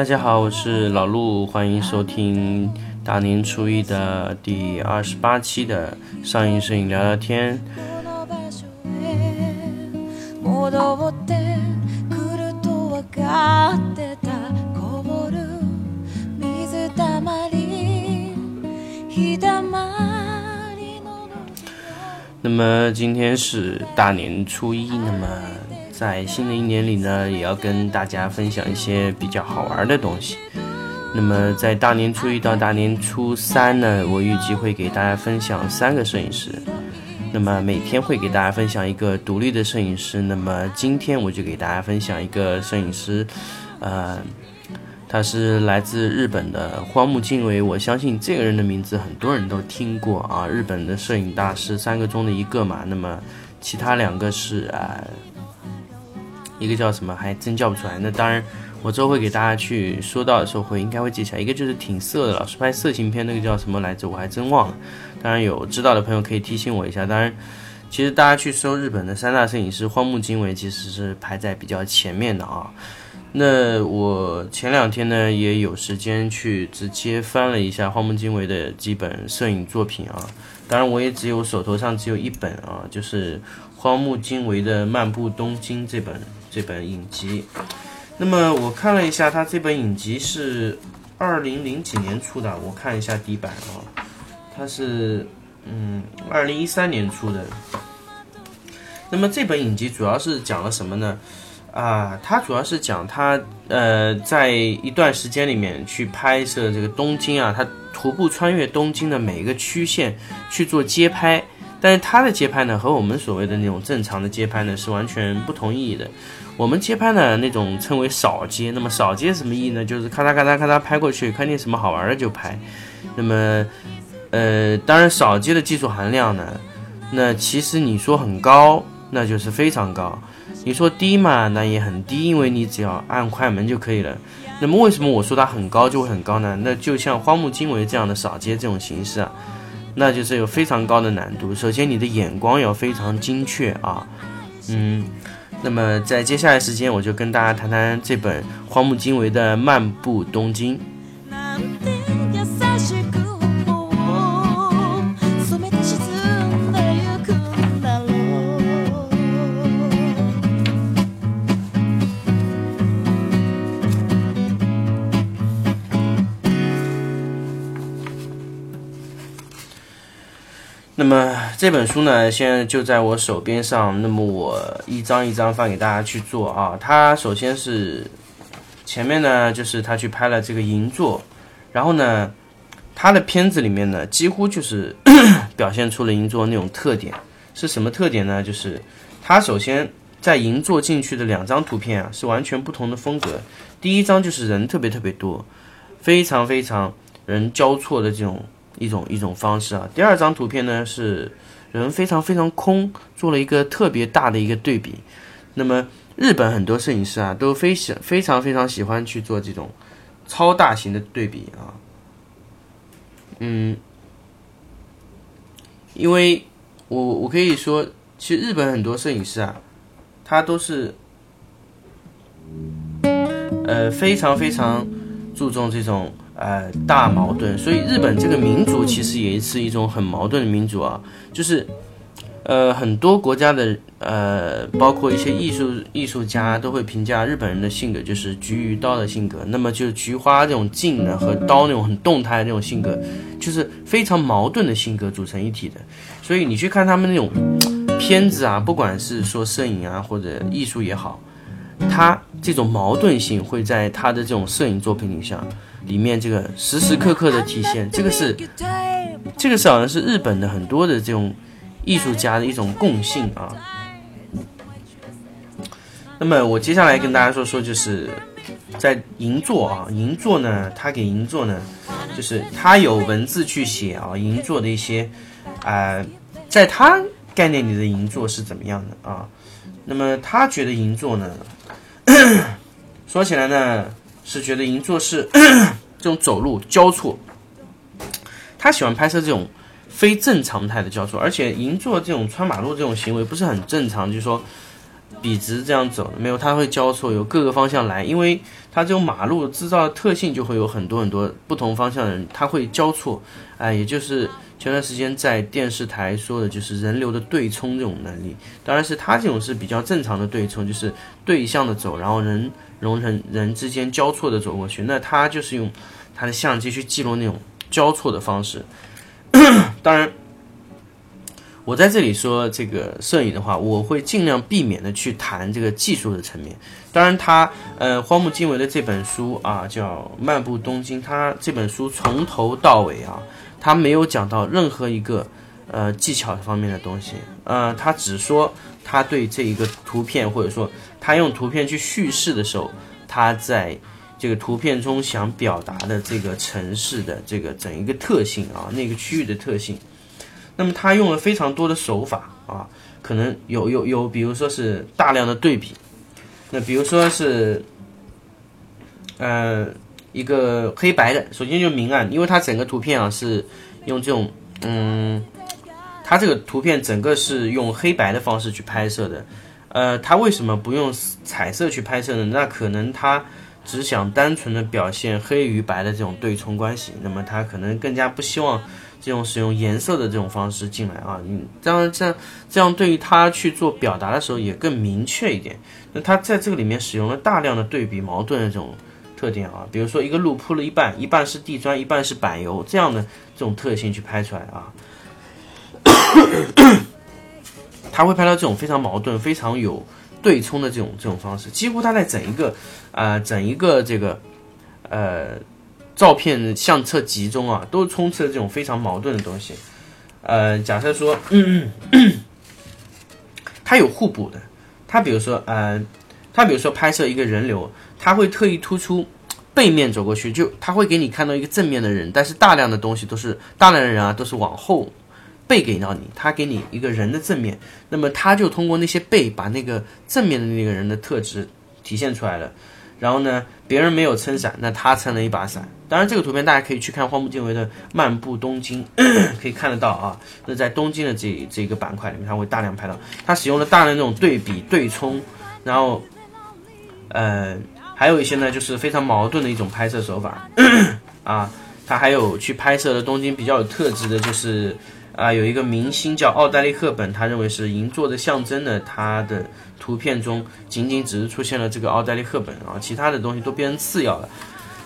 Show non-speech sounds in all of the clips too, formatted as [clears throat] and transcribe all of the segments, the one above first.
大家好，我是老陆，欢迎收听大年初一的第二十八期的上映摄影聊聊天。那么今天是大年初一，那么。在新的一年里呢，也要跟大家分享一些比较好玩的东西。那么在大年初一到大年初三呢，我预计会给大家分享三个摄影师。那么每天会给大家分享一个独立的摄影师。那么今天我就给大家分享一个摄影师，呃，他是来自日本的荒木经惟。我相信这个人的名字很多人都听过啊，日本的摄影大师三个中的一个嘛。那么其他两个是啊。一个叫什么还真叫不出来。那当然，我之后会给大家去说到的时候会应该会记起来。一个就是挺色的，老是拍色情片，那个叫什么来着？我还真忘了。当然有知道的朋友可以提醒我一下。当然，其实大家去搜日本的三大摄影师，荒木经惟其实是排在比较前面的啊。那我前两天呢也有时间去直接翻了一下荒木经惟的几本摄影作品啊。当然我也只有手头上只有一本啊，就是荒木经惟的《漫步东京》这本。这本影集，那么我看了一下，它这本影集是二零零几年出的，我看一下底板啊，它是嗯二零一三年出的。那么这本影集主要是讲了什么呢？啊，它主要是讲他呃在一段时间里面去拍摄这个东京啊，他徒步穿越东京的每一个区县去做街拍。但是他的街拍呢，和我们所谓的那种正常的街拍呢，是完全不同意义的。我们街拍呢，那种称为扫街。那么扫街什么意义呢？就是咔嚓咔嚓咔嚓拍过去，看见什么好玩的就拍。那么，呃，当然扫街的技术含量呢，那其实你说很高，那就是非常高；你说低嘛，那也很低，因为你只要按快门就可以了。那么为什么我说它很高就会很高呢？那就像荒木经惟这样的扫街这种形式啊。那就是有非常高的难度。首先，你的眼光要非常精确啊，嗯，那么在接下来时间，我就跟大家谈谈这本荒木经惟的《漫步东京》。那么这本书呢，现在就在我手边上。那么我一张一张放给大家去做啊。他首先是前面呢，就是他去拍了这个银座，然后呢，他的片子里面呢，几乎就是 [coughs] 表现出了银座那种特点。是什么特点呢？就是他首先在银座进去的两张图片啊，是完全不同的风格。第一张就是人特别特别多，非常非常人交错的这种。一种一种方式啊。第二张图片呢是人非常非常空，做了一个特别大的一个对比。那么日本很多摄影师啊都非喜非常非常喜欢去做这种超大型的对比啊。嗯，因为我我可以说，其实日本很多摄影师啊，他都是呃非常非常注重这种。呃，大矛盾，所以日本这个民族其实也是一种很矛盾的民族啊，就是，呃，很多国家的呃，包括一些艺术艺术家都会评价日本人的性格就是菊与刀的性格，那么就是菊花这种静的和刀那种很动态的那种性格，就是非常矛盾的性格组成一体的，所以你去看他们那种片子啊，不管是说摄影啊或者艺术也好，他这种矛盾性会在他的这种摄影作品里上。里面这个时时刻刻的体现，这个是，这个是好像是日本的很多的这种艺术家的一种共性啊。那么我接下来跟大家说说，就是在银座啊，银座呢，他给银座呢，就是他有文字去写啊，银座的一些，啊，在他概念里的银座是怎么样的啊？那么他觉得银座呢，[coughs] 说起来呢。是觉得银座是 [clears throat] 这种走路交错，他喜欢拍摄这种非正常态的交错，而且银座这种穿马路这种行为不是很正常，就是说，笔直这样走，没有，他会交错，有各个方向来，因为他这种马路制造的特性，就会有很多很多不同方向的人，他会交错，哎，也就是前段时间在电视台说的，就是人流的对冲这种能力。当然是他这种是比较正常的对冲，就是对向的走，然后人人人人之间交错的走过去，那他就是用他的相机去记录那种交错的方式。[clears throat] 当然。我在这里说这个摄影的话，我会尽量避免的去谈这个技术的层面。当然，他呃荒木经惟的这本书啊叫《漫步东京》，他这本书从头到尾啊，他没有讲到任何一个呃技巧方面的东西。呃，他只说他对这一个图片，或者说他用图片去叙事的时候，他在这个图片中想表达的这个城市的这个整一个特性啊，那个区域的特性。那么他用了非常多的手法啊，可能有有有，比如说是大量的对比，那比如说是，呃，一个黑白的，首先就明暗，因为它整个图片啊是用这种，嗯，它这个图片整个是用黑白的方式去拍摄的，呃，他为什么不用彩色去拍摄呢？那可能他只想单纯的表现黑与白的这种对冲关系，那么他可能更加不希望。这种使用颜色的这种方式进来啊，你这样这样这样对于他去做表达的时候也更明确一点。那他在这个里面使用了大量的对比矛盾的这种特点啊，比如说一个路铺了一半，一半是地砖，一半是柏油这样的这种特性去拍出来啊，[coughs] 他会拍到这种非常矛盾、非常有对冲的这种这种方式，几乎他在整一个啊整一个这个呃。照片相册集中啊，都充斥了这种非常矛盾的东西。呃，假设说，嗯嗯，它有互补的。它比如说，呃，它比如说拍摄一个人流，他会特意突出背面走过去，就他会给你看到一个正面的人，但是大量的东西都是大量的人啊，都是往后背给到你，他给你一个人的正面，那么他就通过那些背把那个正面的那个人的特质体现出来了。然后呢，别人没有撑伞，那他撑了一把伞。当然，这个图片大家可以去看荒木经惟的《漫步东京》，[coughs] 可以看得到啊。那在东京的这这个板块里面，他会大量拍到，他使用了大量那种对比对冲，然后，呃，还有一些呢，就是非常矛盾的一种拍摄手法 [clears throat] 啊。他还有去拍摄的东京比较有特质的，就是啊，有一个明星叫奥黛丽·赫本，他认为是银座的象征呢，他的。图片中仅仅只是出现了这个奥黛丽·赫本啊，其他的东西都变成次要了。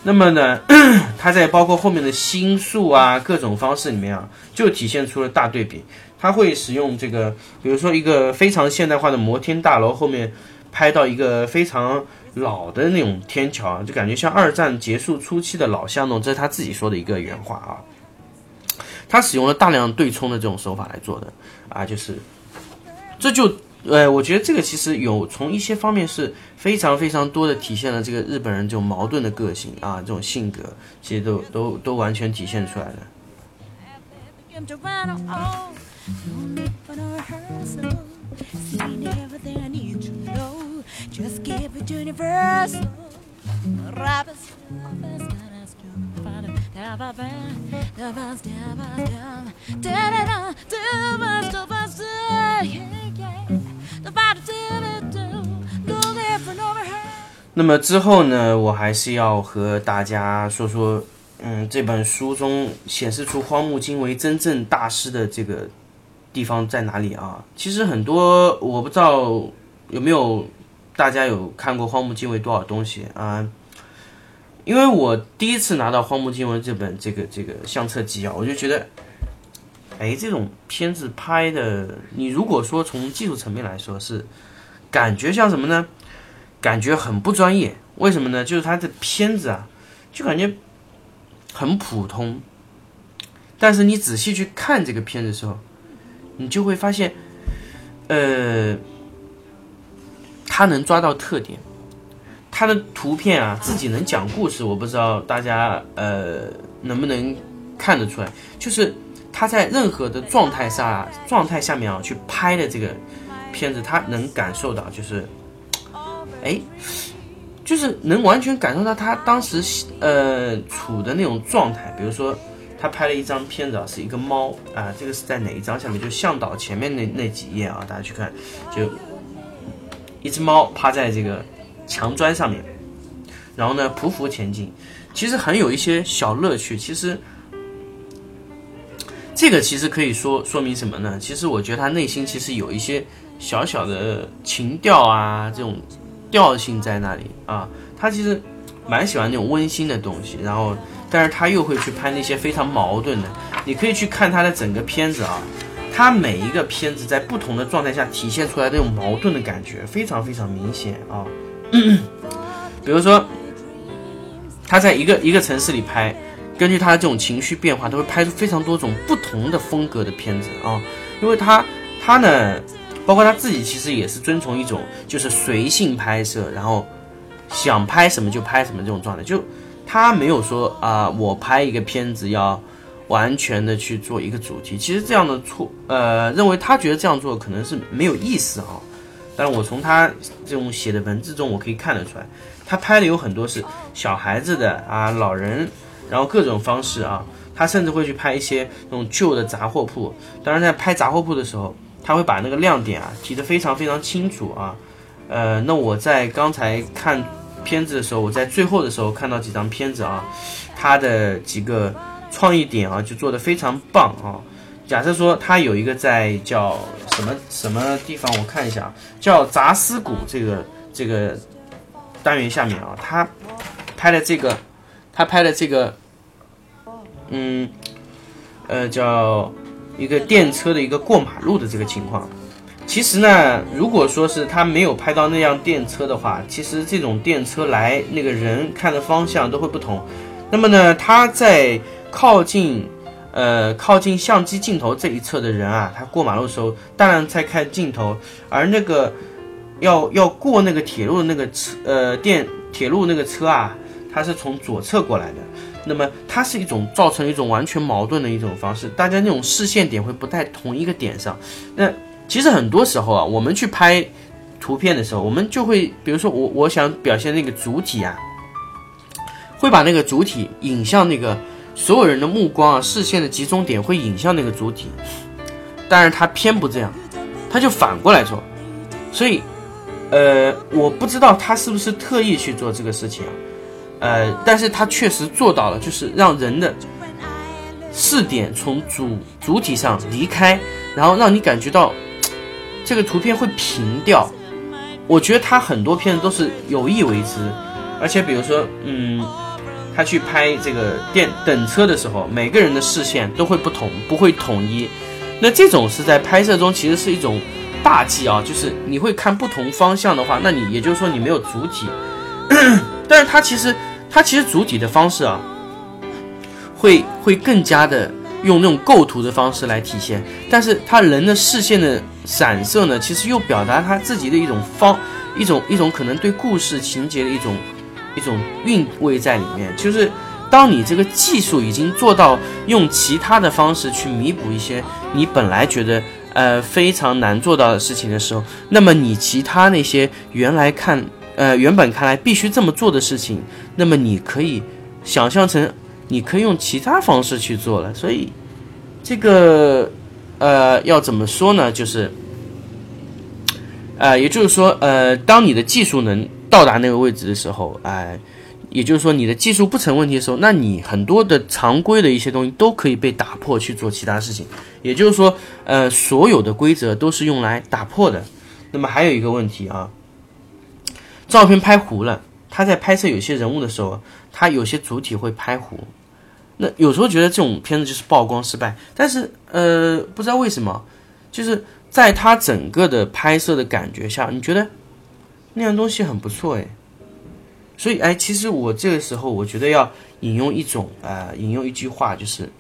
那么呢，[clears throat] 它在包括后面的新宿啊各种方式里面啊，就体现出了大对比。它会使用这个，比如说一个非常现代化的摩天大楼后面拍到一个非常老的那种天桥啊，就感觉像二战结束初期的老巷弄。这是他自己说的一个原话啊。他使用了大量对冲的这种手法来做的啊，就是这就。呃，我觉得这个其实有从一些方面是非常非常多的体现了这个日本人这种矛盾的个性啊，这种性格其实都都都完全体现出来了。Just give a universe. 那么之后呢，我还是要和大家说说，嗯，这本书中显示出荒木经惟真正大师的这个地方在哪里啊？其实很多我不知道有没有大家有看过荒木经惟多少东西啊？因为我第一次拿到荒木经惟这本这个这个相册集啊，我就觉得，哎，这种片子拍的，你如果说从技术层面来说是感觉像什么呢？感觉很不专业，为什么呢？就是他的片子啊，就感觉很普通。但是你仔细去看这个片子的时候，你就会发现，呃，他能抓到特点，他的图片啊自己能讲故事。我不知道大家呃能不能看得出来，就是他在任何的状态下状态下面啊去拍的这个片子，他能感受到就是。哎，就是能完全感受到他当时呃处的那种状态。比如说，他拍了一张片子啊，是一个猫啊，这个是在哪一张下面？就向导前面那那几页啊，大家去看，就一只猫趴在这个墙砖上面，然后呢匍匐前进，其实很有一些小乐趣。其实这个其实可以说说明什么呢？其实我觉得他内心其实有一些小小的情调啊，这种调性在那里啊。他其实蛮喜欢那种温馨的东西，然后但是他又会去拍那些非常矛盾的。你可以去看他的整个片子啊。他每一个片子在不同的状态下体现出来那种矛盾的感觉非常非常明显啊。比如说，他在一个一个城市里拍，根据他的这种情绪变化，他会拍出非常多种不同的风格的片子啊。因为他他呢，包括他自己其实也是遵从一种就是随性拍摄，然后想拍什么就拍什么这种状态。就他没有说啊，我拍一个片子要。完全的去做一个主题，其实这样的错，呃，认为他觉得这样做可能是没有意思啊。但是我从他这种写的文字中，我可以看得出来，他拍的有很多是小孩子的啊，老人，然后各种方式啊，他甚至会去拍一些那种旧的杂货铺。当然，在拍杂货铺的时候，他会把那个亮点啊提得非常非常清楚啊。呃，那我在刚才看片子的时候，我在最后的时候看到几张片子啊，他的几个。创意点啊，就做的非常棒啊！假设说他有一个在叫什么什么地方，我看一下，叫杂思谷这个这个单元下面啊，他拍的这个，他拍的这个，嗯，呃，叫一个电车的一个过马路的这个情况。其实呢，如果说是他没有拍到那辆电车的话，其实这种电车来那个人看的方向都会不同。那么呢，他在靠近，呃，靠近相机镜头这一侧的人啊，他过马路的时候，当然在看镜头，而那个要要过那个铁路的那个车，呃，电铁路那个车啊，它是从左侧过来的，那么它是一种造成一种完全矛盾的一种方式，大家那种视线点会不在同一个点上。那其实很多时候啊，我们去拍图片的时候，我们就会，比如说我我想表现那个主体啊，会把那个主体引向那个。所有人的目光啊，视线的集中点会引向那个主体，但是他偏不这样，他就反过来做，所以，呃，我不知道他是不是特意去做这个事情啊，呃，但是他确实做到了，就是让人的视点从主主体上离开，然后让你感觉到这个图片会平掉。我觉得他很多片子都是有意为之，而且比如说，嗯。他去拍这个电等车的时候，每个人的视线都会不同，不会统一。那这种是在拍摄中其实是一种大忌啊，就是你会看不同方向的话，那你也就是说你没有主体。[clears throat] 但是他其实他其实主体的方式啊，会会更加的用那种构图的方式来体现。但是他人的视线的散射呢，其实又表达他自己的一种方一种一种可能对故事情节的一种。一种韵味在里面，就是当你这个技术已经做到用其他的方式去弥补一些你本来觉得呃非常难做到的事情的时候，那么你其他那些原来看呃原本看来必须这么做的事情，那么你可以想象成你可以用其他方式去做了。所以这个呃要怎么说呢？就是呃也就是说呃当你的技术能。到达那个位置的时候，哎，也就是说你的技术不成问题的时候，那你很多的常规的一些东西都可以被打破去做其他事情。也就是说，呃，所有的规则都是用来打破的。那么还有一个问题啊，照片拍糊了，他在拍摄有些人物的时候，他有些主体会拍糊。那有时候觉得这种片子就是曝光失败，但是呃，不知道为什么，就是在他整个的拍摄的感觉下，你觉得？那样东西很不错哎，所以哎，其实我这个时候我觉得要引用一种呃，引用一句话，就是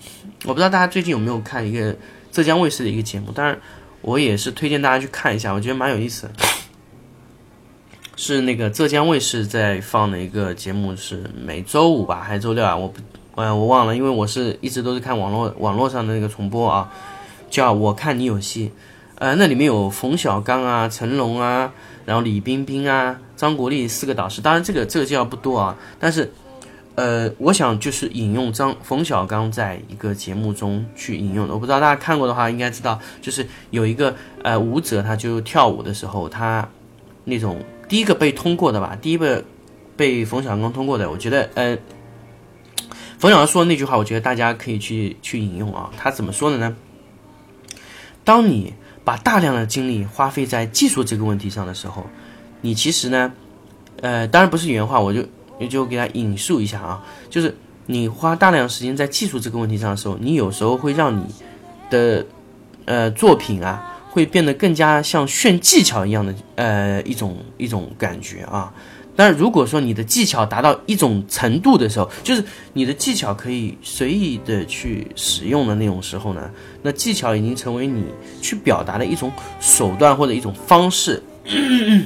我不知道大家最近有没有看一个浙江卫视的一个节目，当然我也是推荐大家去看一下，我觉得蛮有意思。是那个浙江卫视在放的一个节目，是每周五吧还是周六啊？我不，呃，我忘了，因为我是一直都是看网络网络上的那个重播啊，叫我看你有戏，呃，那里面有冯小刚啊、成龙啊。然后李冰冰啊，张国立四个导师，当然这个这个介绍不多啊，但是，呃，我想就是引用张冯小刚在一个节目中去引用的，我不知道大家看过的话应该知道，就是有一个呃舞者，他就跳舞的时候，他那种第一个被通过的吧，第一个被冯小刚通过的，我觉得呃，冯小刚说的那句话，我觉得大家可以去去引用啊。他怎么说的呢？当你把大量的精力花费在技术这个问题上的时候，你其实呢，呃，当然不是原话，我就也就给他引述一下啊，就是你花大量时间在技术这个问题上的时候，你有时候会让你的呃作品啊。会变得更加像炫技巧一样的，呃，一种一种感觉啊。但是如果说你的技巧达到一种程度的时候，就是你的技巧可以随意的去使用的那种时候呢，那技巧已经成为你去表达的一种手段或者一种方式。[clears throat]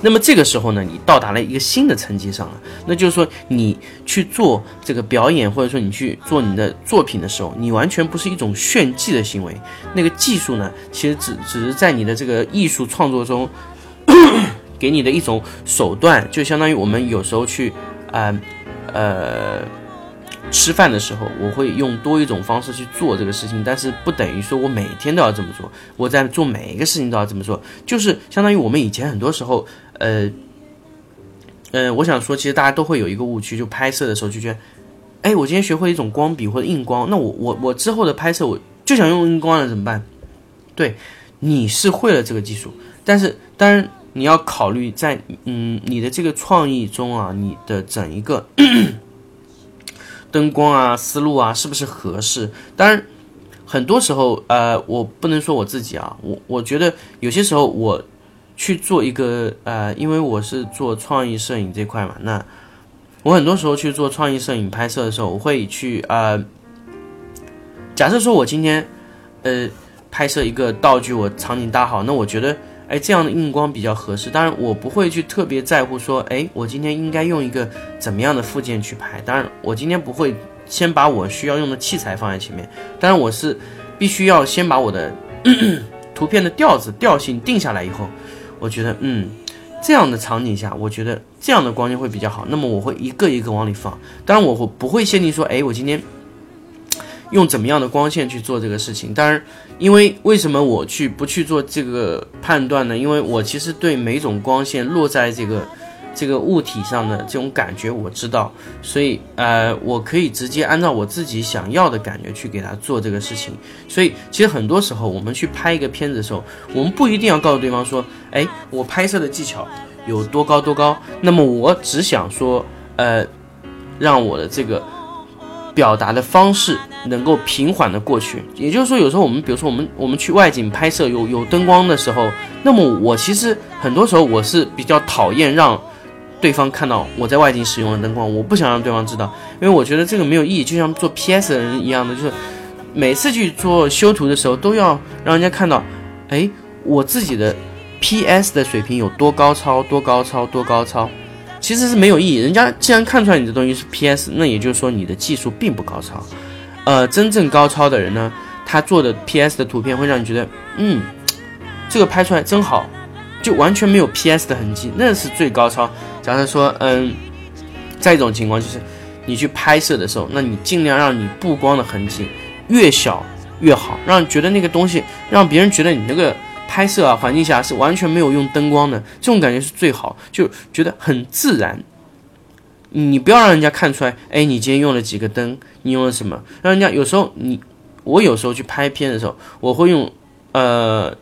那么这个时候呢，你到达了一个新的层级上了，那就是说你去做这个表演，或者说你去做你的作品的时候，你完全不是一种炫技的行为。那个技术呢，其实只只是在你的这个艺术创作中给你的一种手段，就相当于我们有时候去，呃，呃。吃饭的时候，我会用多一种方式去做这个事情，但是不等于说我每天都要这么做。我在做每一个事情都要这么做，就是相当于我们以前很多时候，呃，呃，我想说，其实大家都会有一个误区，就拍摄的时候就觉得，哎，我今天学会一种光笔或者硬光，那我我我之后的拍摄我就想用硬光了，怎么办？对，你是会了这个技术，但是当然你要考虑在嗯你的这个创意中啊，你的整一个。[coughs] 灯光啊，思路啊，是不是合适？当然，很多时候，呃，我不能说我自己啊，我我觉得有些时候我去做一个，呃，因为我是做创意摄影这块嘛，那我很多时候去做创意摄影拍摄的时候，我会去，呃，假设说我今天，呃，拍摄一个道具，我场景搭好，那我觉得。哎，这样的硬光比较合适。当然，我不会去特别在乎说，哎，我今天应该用一个怎么样的附件去拍。当然，我今天不会先把我需要用的器材放在前面。当然，我是必须要先把我的 [clears throat] 图片的调子、调性定下来以后，我觉得，嗯，这样的场景下，我觉得这样的光线会比较好。那么，我会一个一个往里放。当然，我会不会限定说，哎，我今天。用怎么样的光线去做这个事情？当然，因为为什么我去不去做这个判断呢？因为我其实对每种光线落在这个这个物体上的这种感觉我知道，所以呃，我可以直接按照我自己想要的感觉去给他做这个事情。所以其实很多时候我们去拍一个片子的时候，我们不一定要告诉对方说，哎，我拍摄的技巧有多高多高。那么我只想说，呃，让我的这个。表达的方式能够平缓的过去，也就是说，有时候我们，比如说我们我们去外景拍摄有有灯光的时候，那么我其实很多时候我是比较讨厌让对方看到我在外景使用的灯光，我不想让对方知道，因为我觉得这个没有意义，就像做 PS 的人一样的，就是每次去做修图的时候都要让人家看到，哎，我自己的 PS 的水平有多高超，多高超，多高超。其实是没有意义。人家既然看出来你的东西是 PS，那也就是说你的技术并不高超。呃，真正高超的人呢，他做的 PS 的图片会让你觉得，嗯，这个拍出来真好，就完全没有 PS 的痕迹，那是最高超。假设说，嗯，再一种情况就是，你去拍摄的时候，那你尽量让你布光的痕迹越小越好，让觉得那个东西让别人觉得你那个。拍摄啊，环境下是完全没有用灯光的，这种感觉是最好，就觉得很自然。你不要让人家看出来，哎，你今天用了几个灯，你用了什么？让人家有时候你，我有时候去拍片的时候，我会用呃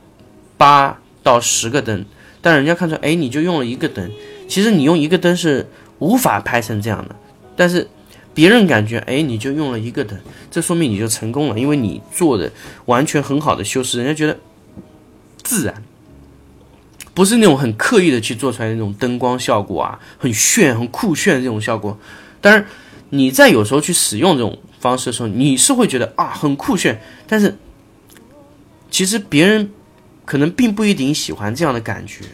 八到十个灯，但人家看出来，哎，你就用了一个灯。其实你用一个灯是无法拍成这样的，但是别人感觉，哎，你就用了一个灯，这说明你就成功了，因为你做的完全很好的修饰，人家觉得。自然，不是那种很刻意的去做出来那种灯光效果啊，很炫、很酷炫这种效果。当然，你在有时候去使用这种方式的时候，你是会觉得啊很酷炫，但是其实别人可能并不一定喜欢这样的感觉。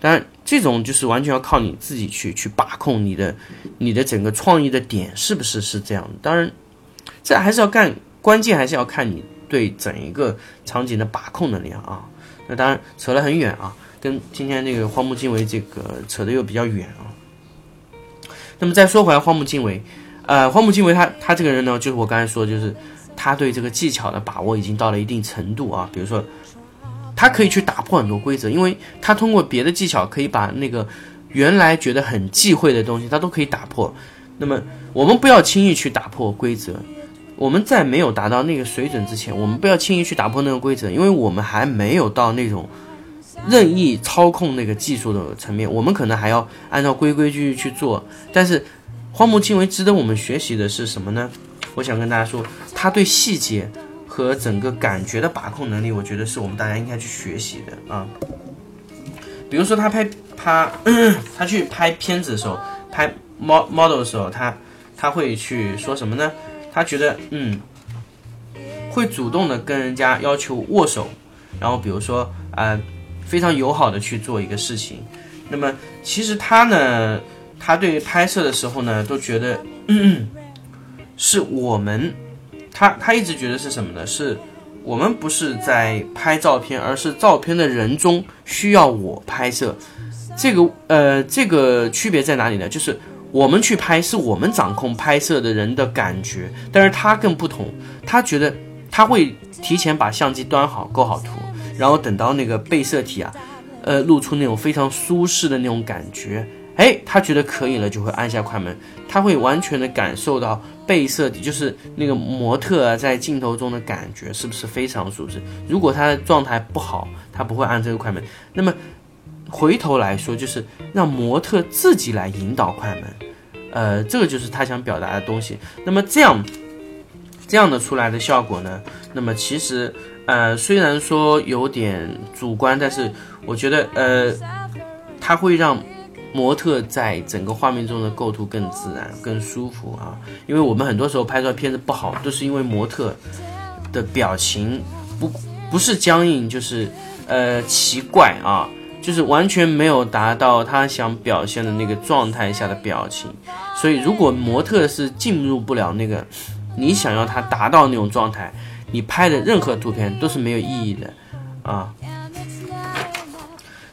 当然，这种就是完全要靠你自己去去把控你的你的整个创意的点是不是是这样。当然，这还是要干，关键还是要看你对整一个场景的把控能力啊。那当然扯得很远啊，跟今天那个荒木经惟这个扯得又比较远啊。那么再说回来，荒木经惟，呃，荒木经惟他他这个人呢，就是我刚才说，就是他对这个技巧的把握已经到了一定程度啊。比如说，他可以去打破很多规则，因为他通过别的技巧可以把那个原来觉得很忌讳的东西，他都可以打破。那么我们不要轻易去打破规则。我们在没有达到那个水准之前，我们不要轻易去打破那个规则，因为我们还没有到那种任意操控那个技术的层面。我们可能还要按照规规矩矩去做。但是荒木经惟值得我们学习的是什么呢？我想跟大家说，他对细节和整个感觉的把控能力，我觉得是我们大家应该去学习的啊。比如说他拍他 [clears throat] 他去拍片子的时候，拍 model 的时候，他他会去说什么呢？他觉得，嗯，会主动的跟人家要求握手，然后比如说，呃，非常友好的去做一个事情。那么，其实他呢，他对拍摄的时候呢，都觉得，嗯，是我们，他他一直觉得是什么呢？是我们不是在拍照片，而是照片的人中需要我拍摄。这个，呃，这个区别在哪里呢？就是。我们去拍是我们掌控拍摄的人的感觉，但是他更不同，他觉得他会提前把相机端好，构好图，然后等到那个被摄体啊，呃，露出那种非常舒适的那种感觉，哎，他觉得可以了，就会按下快门，他会完全的感受到被摄体，就是那个模特啊在镜头中的感觉是不是非常舒适？如果他的状态不好，他不会按这个快门。那么。回头来说，就是让模特自己来引导快门，呃，这个就是他想表达的东西。那么这样，这样的出来的效果呢？那么其实，呃，虽然说有点主观，但是我觉得，呃，它会让模特在整个画面中的构图更自然、更舒服啊。因为我们很多时候拍出来片子不好，都是因为模特的表情不不是僵硬，就是呃奇怪啊。就是完全没有达到他想表现的那个状态下的表情，所以如果模特是进入不了那个你想要他达到那种状态，你拍的任何图片都是没有意义的啊。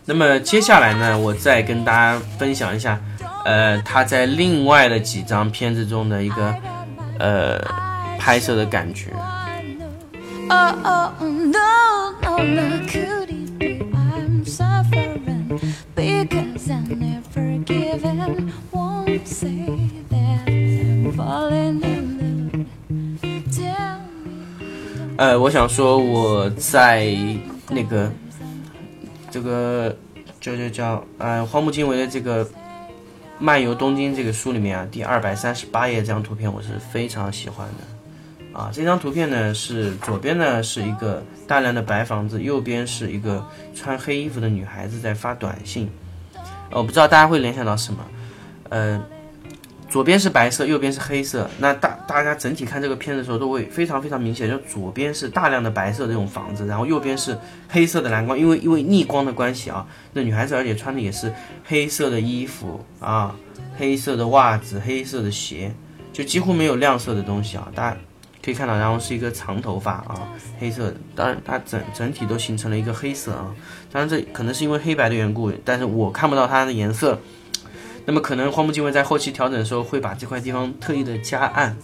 那么接下来呢，我再跟大家分享一下，呃，他在另外的几张片子中的一个呃拍摄的感觉。Because I never given Won't say that I'm falling in love. Tell me. 呃，我想说我在那个这个就就叫呃荒木经惟的这个。漫游东京这个书里面啊，第二百三十八页这张图片我是非常喜欢的。啊。这张图片呢，是左边呢是一个大量的白房子，右边是一个穿黑衣服的女孩子在发短信。我不知道大家会联想到什么，呃。左边是白色，右边是黑色。那大大家整体看这个片子的时候，都会非常非常明显，就左边是大量的白色这种房子，然后右边是黑色的蓝光，因为因为逆光的关系啊。那女孩子而且穿的也是黑色的衣服啊，黑色的袜子，黑色的鞋，就几乎没有亮色的东西啊。大家可以看到，然后是一个长头发啊，黑色。当然，它整整体都形成了一个黑色啊。当然，这可能是因为黑白的缘故，但是我看不到它的颜色。那么可能荒木经惟在后期调整的时候会把这块地方特意的加暗，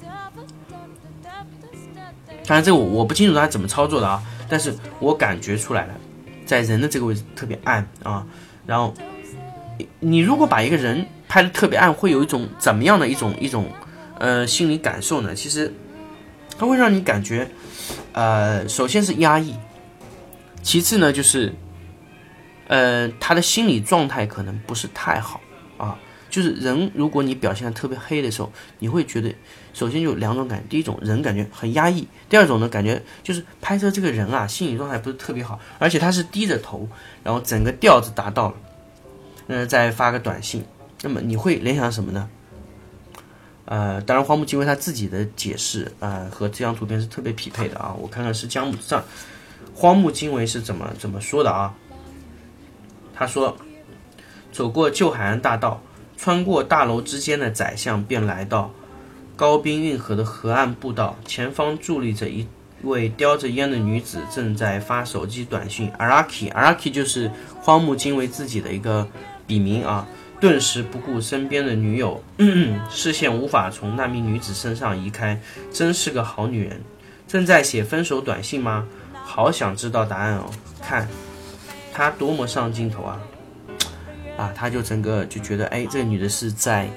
当然这个我我不清楚他怎么操作的啊，但是我感觉出来了，在人的这个位置特别暗啊，然后你如果把一个人拍的特别暗，会有一种怎么样的一种一种呃心理感受呢？其实它会让你感觉，呃，首先是压抑，其次呢就是呃他的心理状态可能不是太好啊。就是人，如果你表现的特别黑的时候，你会觉得，首先有两种感觉，第一种人感觉很压抑，第二种呢感觉就是拍摄这个人啊，心理状态不是特别好，而且他是低着头，然后整个调子达到了，嗯，再发个短信，那么你会联想什么呢？呃，当然荒木经惟他自己的解释啊，和这张图片是特别匹配的啊，我看看是江木上，荒木经惟是怎么怎么说的啊？他说，走过旧海岸大道。穿过大楼之间的窄巷，便来到高滨运河的河岸步道。前方伫立着一位叼着烟的女子，正在发手机短信。Araki，Araki 就是荒木经惟自己的一个笔名啊。顿时不顾身边的女友，视线无法从那名女子身上移开。真是个好女人。正在写分手短信吗？好想知道答案哦。看，她多么上镜头啊！啊，他就整个就觉得，哎，这个女的是在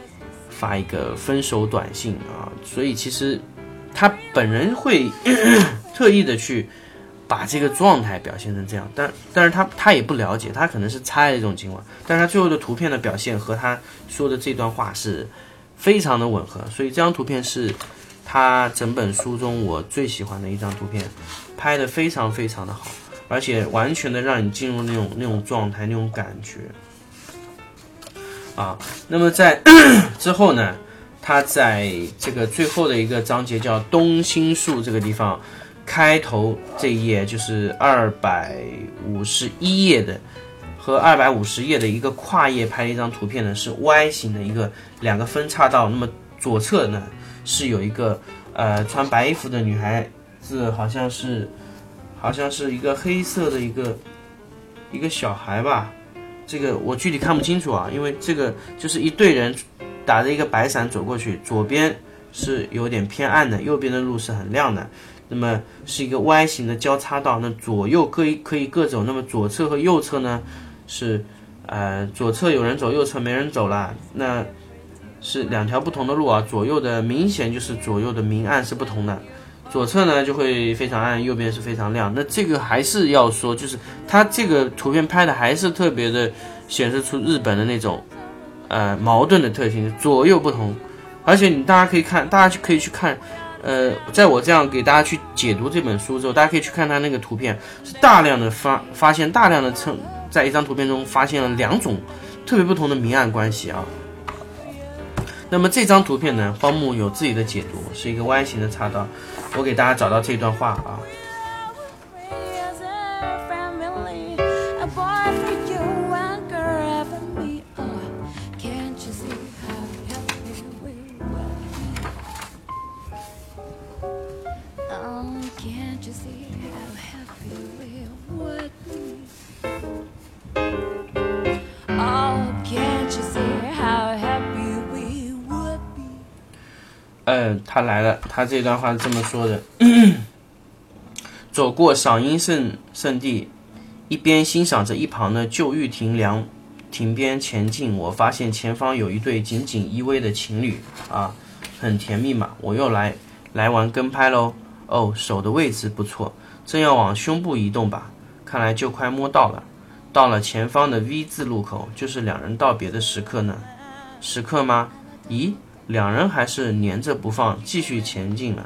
发一个分手短信啊，所以其实他本人会 [coughs] 特意的去把这个状态表现成这样，但但是他他也不了解，他可能是猜的这种情况，但是他最后的图片的表现和他说的这段话是非常的吻合，所以这张图片是他整本书中我最喜欢的一张图片，拍的非常非常的好，而且完全的让你进入那种那种状态那种感觉。啊，那么在 [clears throat] 之后呢，他在这个最后的一个章节叫东心树这个地方，开头这一页就是二百五十一页的和二百五十页的一个跨页拍了一张图片呢，是 Y 型的一个两个分叉道，那么左侧呢是有一个呃穿白衣服的女孩子，好像是好像是一个黑色的一个一个小孩吧。这个我具体看不清楚啊，因为这个就是一队人打着一个白伞走过去，左边是有点偏暗的，右边的路是很亮的。那么是一个 Y 型的交叉道，那左右可以可以各走。那么左侧和右侧呢是呃左侧有人走，右侧没人走了，那是两条不同的路啊。左右的明显就是左右的明暗是不同的。左侧呢就会非常暗，右边是非常亮。那这个还是要说，就是它这个图片拍的还是特别的显示出日本的那种，呃矛盾的特性，左右不同。而且你大家可以看，大家就可以去看，呃，在我这样给大家去解读这本书之后，大家可以去看他那个图片，是大量的发发现大量的称，在一张图片中发现了两种特别不同的明暗关系啊。那么这张图片呢，荒木有自己的解读，是一个 Y 型的插刀。我给大家找到这段话啊。他来了。他这段话是这么说的：走过赏樱圣圣地，一边欣赏着一旁的旧玉亭凉亭边前进，我发现前方有一对紧紧依偎的情侣啊，很甜蜜嘛。我又来来玩跟拍喽。哦，手的位置不错，正要往胸部移动吧，看来就快摸到了。到了前方的 V 字路口，就是两人道别的时刻呢。时刻吗？咦？两人还是粘着不放，继续前进了。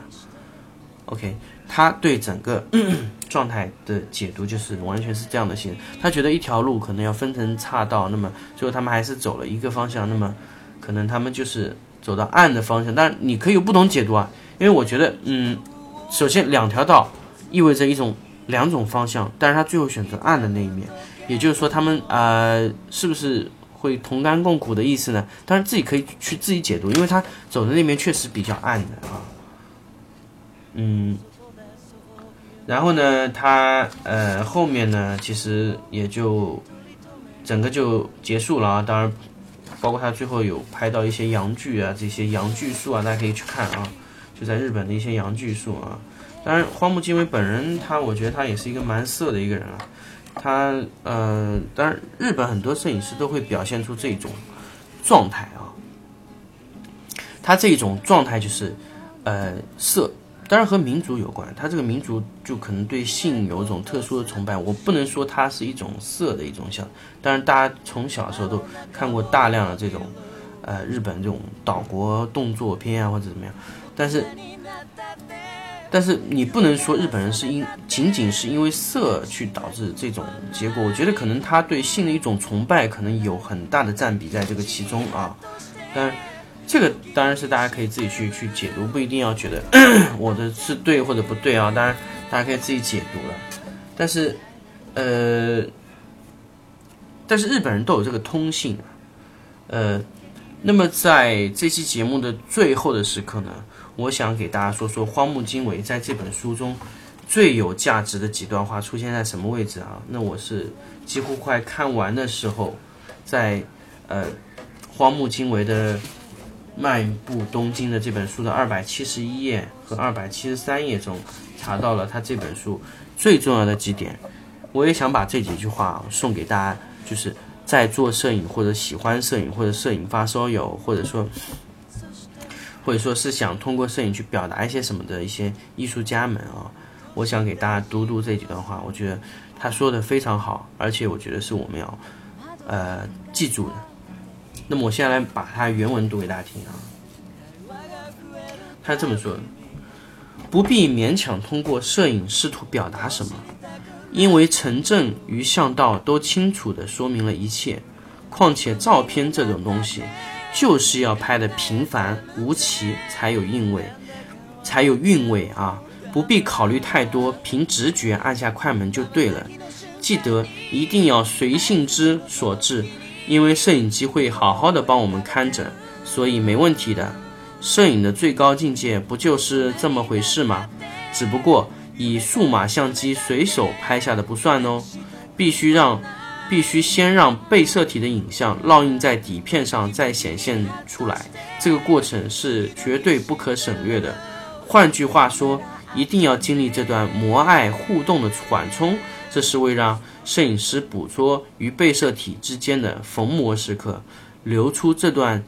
OK，他对整个 [clears throat] 状态的解读就是完全是这样的形式。他觉得一条路可能要分成岔道，那么最后他们还是走了一个方向，那么可能他们就是走到暗的方向。但你可以有不同解读啊，因为我觉得，嗯，首先两条道意味着一种两种方向，但是他最后选择暗的那一面，也就是说他们呃是不是？会同甘共苦的意思呢？当然自己可以去自己解读，因为他走的那边确实比较暗的啊。嗯，然后呢，他呃后面呢，其实也就整个就结束了啊。当然，包括他最后有拍到一些阳剧啊，这些阳剧树啊，大家可以去看啊。就在日本的一些阳剧树啊。当然，荒木经惟本人，他我觉得他也是一个蛮色的一个人啊。他呃，当然，日本很多摄影师都会表现出这种状态啊。他这种状态就是，呃，色，当然和民族有关。他这个民族就可能对性有一种特殊的崇拜。我不能说它是一种色的一种像，当然大家从小的时候都看过大量的这种，呃，日本这种岛国动作片啊或者怎么样，但是。但是你不能说日本人是因仅仅是因为色去导致这种结果，我觉得可能他对性的一种崇拜可能有很大的占比在这个其中啊。当然，这个当然是大家可以自己去去解读，不一定要觉得 [coughs] 我的是对或者不对啊。当然，大家可以自己解读了。但是，呃，但是日本人都有这个通性。呃，那么在这期节目的最后的时刻呢？我想给大家说说荒木经惟在这本书中最有价值的几段话出现在什么位置啊？那我是几乎快看完的时候，在呃荒木经惟的《漫步东京》的这本书的二百七十一页和二百七十三页中查到了他这本书最重要的几点。我也想把这几句话送给大家，就是在做摄影或者喜欢摄影或者摄影发烧友，或者说或者说是想通过摄影去表达一些什么的一些艺术家们啊，我想给大家读读这几段话，我觉得他说的非常好，而且我觉得是我们要呃记住的。那么我现在来把它原文读给大家听啊。他这么说：不必勉强通过摄影试图表达什么，因为城镇与巷道都清楚地说明了一切。况且照片这种东西，就是要拍的平凡无奇才有韵味，才有韵味啊！不必考虑太多，凭直觉按下快门就对了。记得一定要随性之所至。因为摄影机会好好的帮我们看着，所以没问题的。摄影的最高境界不就是这么回事吗？只不过以数码相机随手拍下的不算哦，必须让，必须先让被摄体的影像烙印在底片上再显现出来，这个过程是绝对不可省略的。换句话说，一定要经历这段摩爱互动的缓冲，这是为让。摄影师捕捉与被摄体之间的逢魔时刻，留出这段，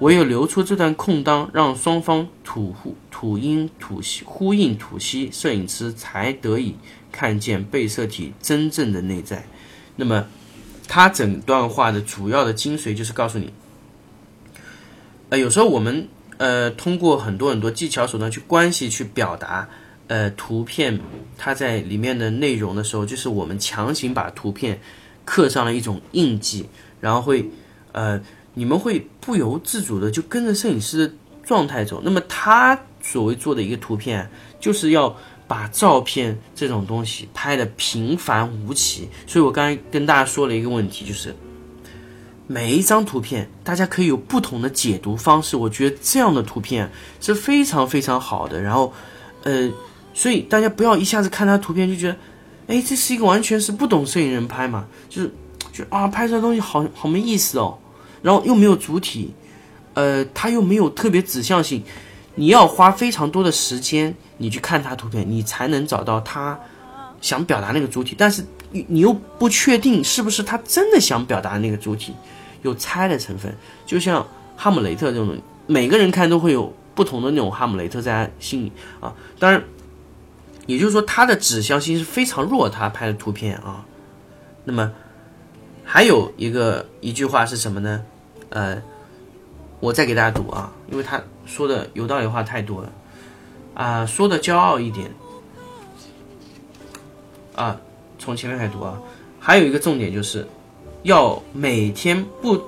唯有留出这段空档，让双方吐呼吐音吐息呼应吐息，摄影师才得以看见被摄体真正的内在。那么，他整段话的主要的精髓就是告诉你，呃，有时候我们呃通过很多很多技巧手段去关系去表达。呃，图片它在里面的内容的时候，就是我们强行把图片刻上了一种印记，然后会呃，你们会不由自主的就跟着摄影师的状态走。那么他所谓做的一个图片，就是要把照片这种东西拍的平凡无奇。所以我刚才跟大家说了一个问题，就是每一张图片大家可以有不同的解读方式。我觉得这样的图片是非常非常好的。然后，呃。所以大家不要一下子看他图片就觉得，哎，这是一个完全是不懂摄影人拍嘛，就是，就啊，拍出来东西好好没意思哦，然后又没有主体，呃，他又没有特别指向性，你要花非常多的时间，你去看他图片，你才能找到他想表达那个主体，但是你你又不确定是不是他真的想表达那个主体，有猜的成分，就像哈姆雷特这种，每个人看都会有不同的那种哈姆雷特在心里啊，当然。也就是说，他的指向性是非常弱。他拍的图片啊，那么还有一个一句话是什么呢？呃，我再给大家读啊，因为他说的有道理话太多了啊，说的骄傲一点啊，从前面开始读啊。还有一个重点就是要每天不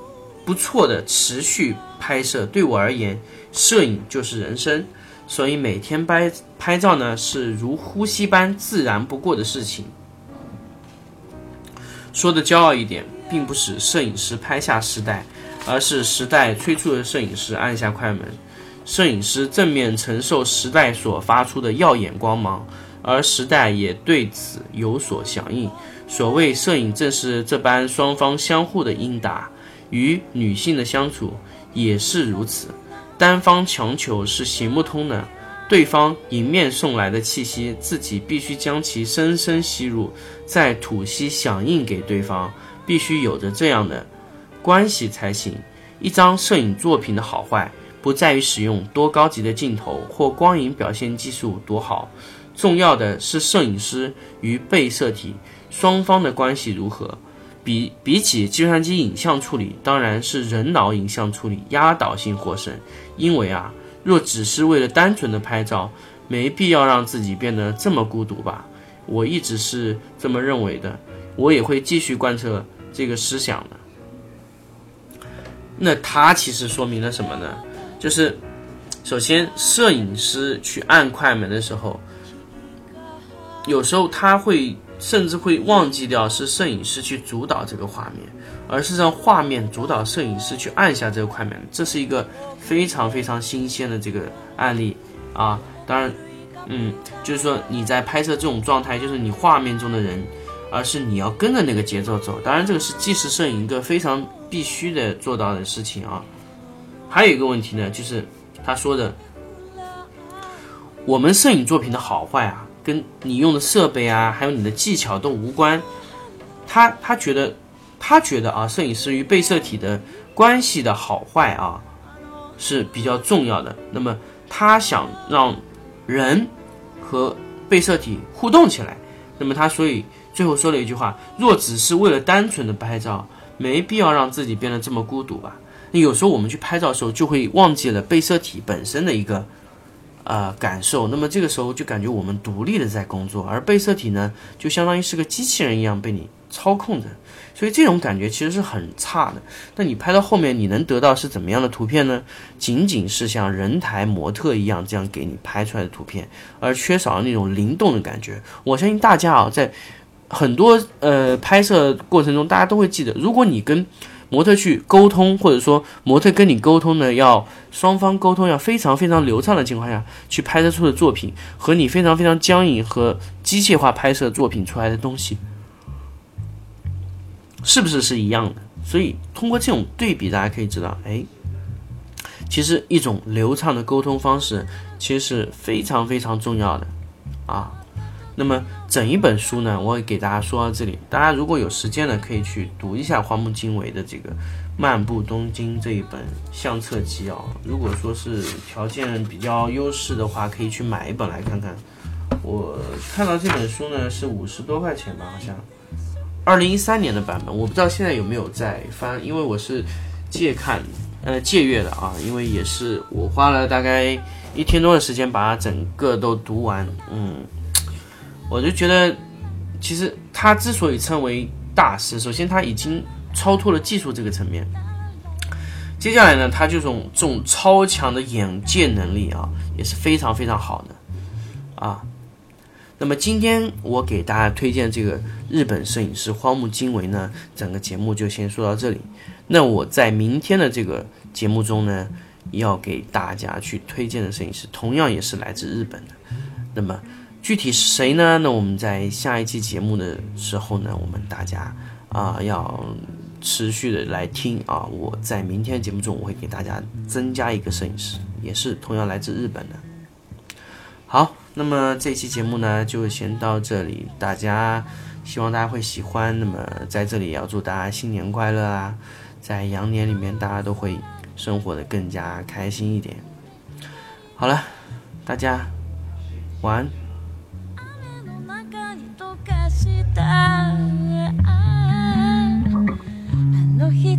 不错的持续拍摄。对我而言，摄影就是人生。所以每天拍拍照呢，是如呼吸般自然不过的事情。说的骄傲一点，并不是摄影师拍下时代，而是时代催促的摄影师按下快门。摄影师正面承受时代所发出的耀眼光芒，而时代也对此有所响应。所谓摄影，正是这般双方相互的应答。与女性的相处也是如此。单方强求是行不通的，对方迎面送来的气息，自己必须将其深深吸入，再吐息响应给对方，必须有着这样的关系才行。一张摄影作品的好坏，不在于使用多高级的镜头或光影表现技术多好，重要的是摄影师与被摄体双方的关系如何。比比起计算机影像处理，当然是人脑影像处理压倒性获胜。因为啊，若只是为了单纯的拍照，没必要让自己变得这么孤独吧。我一直是这么认为的，我也会继续贯彻这个思想的。那它其实说明了什么呢？就是首先，摄影师去按快门的时候，有时候他会。甚至会忘记掉是摄影师去主导这个画面，而是让画面主导摄影师去按下这个快门。这是一个非常非常新鲜的这个案例啊！当然，嗯，就是说你在拍摄这种状态，就是你画面中的人，而是你要跟着那个节奏走。当然，这个是纪实摄影一个非常必须的做到的事情啊。还有一个问题呢，就是他说的，我们摄影作品的好坏啊。跟你用的设备啊，还有你的技巧都无关。他他觉得，他觉得啊，摄影师与被摄体的关系的好坏啊是比较重要的。那么他想让人和被摄体互动起来。那么他所以最后说了一句话：若只是为了单纯的拍照，没必要让自己变得这么孤独吧。有时候我们去拍照的时候，就会忘记了被摄体本身的一个。呃，感受。那么这个时候就感觉我们独立的在工作，而被摄体呢，就相当于是个机器人一样被你操控着，所以这种感觉其实是很差的。那你拍到后面，你能得到是怎么样的图片呢？仅仅是像人台模特一样这样给你拍出来的图片，而缺少了那种灵动的感觉。我相信大家啊，在很多呃拍摄过程中，大家都会记得，如果你跟模特去沟通，或者说模特跟你沟通呢，要双方沟通要非常非常流畅的情况下去拍摄出的作品，和你非常非常僵硬和机械化拍摄作品出来的东西，是不是是一样的？所以通过这种对比，大家可以知道，哎，其实一种流畅的沟通方式其实是非常非常重要的啊。那么整一本书呢，我给大家说到这里。大家如果有时间呢，可以去读一下荒木经惟的这个《漫步东京》这一本相册集啊。如果说是条件比较优势的话，可以去买一本来看看。我看到这本书呢是五十多块钱吧，好像二零一三年的版本，我不知道现在有没有在翻，因为我是借看呃借阅的啊，因为也是我花了大概一天多的时间把它整个都读完，嗯。我就觉得，其实他之所以称为大师，首先他已经超脱了技术这个层面。接下来呢，他这种这种超强的眼界能力啊，也是非常非常好的啊。那么今天我给大家推荐这个日本摄影师荒木经惟呢，整个节目就先说到这里。那我在明天的这个节目中呢，要给大家去推荐的摄影师，同样也是来自日本的。那么。具体是谁呢？那我们在下一期节目的时候呢，我们大家啊要持续的来听啊。我在明天节目中，我会给大家增加一个摄影师，也是同样来自日本的。好，那么这期节目呢就先到这里，大家希望大家会喜欢。那么在这里也要祝大家新年快乐啊，在羊年里面大家都会生活的更加开心一点。好了，大家晚安。しあの日